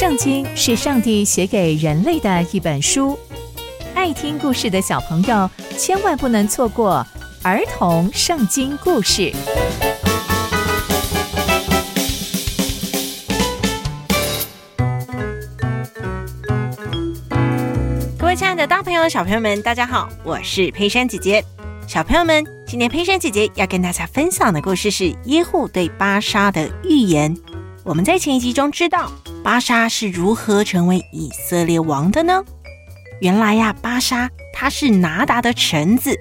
圣经是上帝写给人类的一本书，爱听故事的小朋友千万不能错过儿童圣经故事。各位亲爱的大朋友、小朋友们，大家好，我是佩珊姐姐。小朋友们，今天佩珊姐姐要跟大家分享的故事是耶户对巴沙的预言。我们在前一集中知道。巴沙是如何成为以色列王的呢？原来呀，巴沙他是拿达的臣子，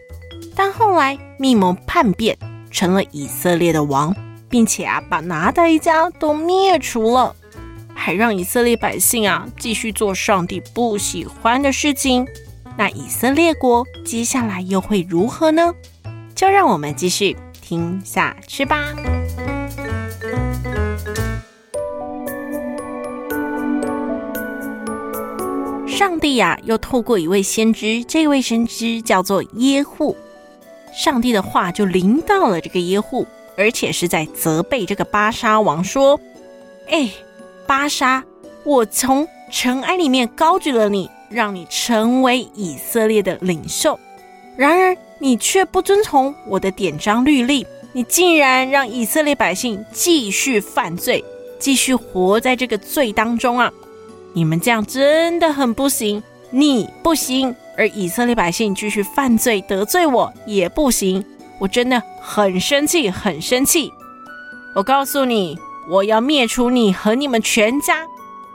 但后来密谋叛变，成了以色列的王，并且啊，把拿达一家都灭除了，还让以色列百姓啊继续做上帝不喜欢的事情。那以色列国接下来又会如何呢？就让我们继续听下去吧。上帝呀、又透过一位先知，这位先知叫做耶户。上帝的话就临到了这个耶户，而且是在责备这个巴沙王说：“哎，巴沙，我从尘埃里面高举了你，让你成为以色列的领袖。然而你却不遵从我的典章律例，你竟然让以色列百姓继续犯罪，继续活在这个罪当中啊！”你们这样真的很不行，你不行，而以色列百姓继续犯罪得罪我也不行，我真的很生气，很生气。我告诉你，我要灭除你和你们全家，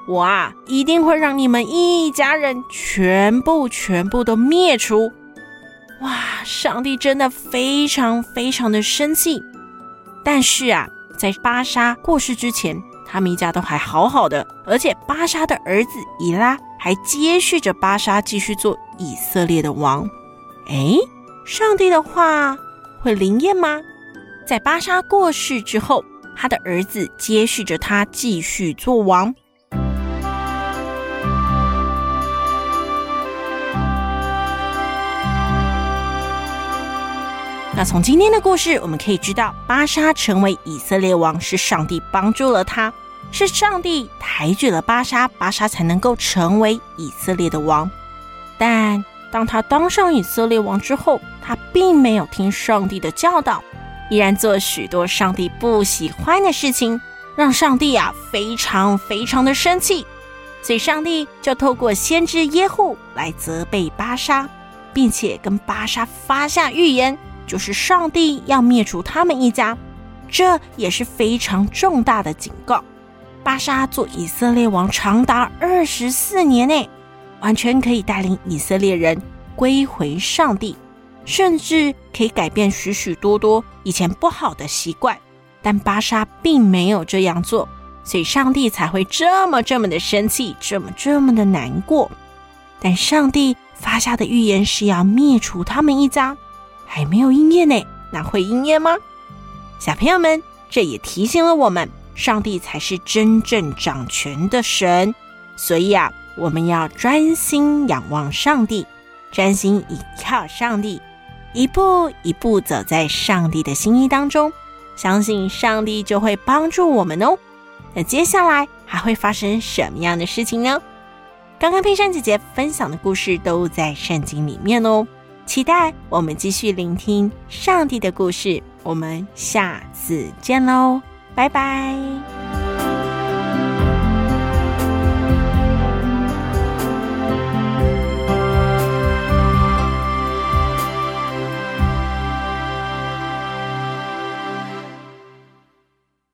我啊一定会让你们一家人全部全部都灭除。哇，上帝真的非常非常的生气。但是啊，在巴沙过世之前。他们一家都还好好的，而且巴沙的儿子以拉还接续着巴沙继续做以色列的王。诶，上帝的话会灵验吗？在巴沙过世之后，他的儿子接续着他继续做王。那从今天的故事，我们可以知道，巴沙成为以色列王是上帝帮助了他。是上帝抬举了巴沙，巴沙才能够成为以色列的王。但当他当上以色列王之后，他并没有听上帝的教导，依然做许多上帝不喜欢的事情，让上帝啊非常非常的生气。所以上帝就透过先知耶户来责备巴沙，并且跟巴沙发下预言，就是上帝要灭除他们一家。这也是非常重大的警告。巴沙做以色列王长达二十四年内，完全可以带领以色列人归回上帝，甚至可以改变许许多多以前不好的习惯。但巴沙并没有这样做，所以上帝才会这么这么的生气，这么这么的难过。但上帝发下的预言是要灭除他们一家，还没有应验呢，那会应验吗？小朋友们，这也提醒了我们。上帝才是真正掌权的神，所以啊，我们要专心仰望上帝，专心倚靠上帝，一步一步走在上帝的心意当中，相信上帝就会帮助我们哦。那接下来还会发生什么样的事情呢？刚刚佩珊姐姐分享的故事都在圣经里面哦，期待我们继续聆听上帝的故事。我们下次见喽！拜拜。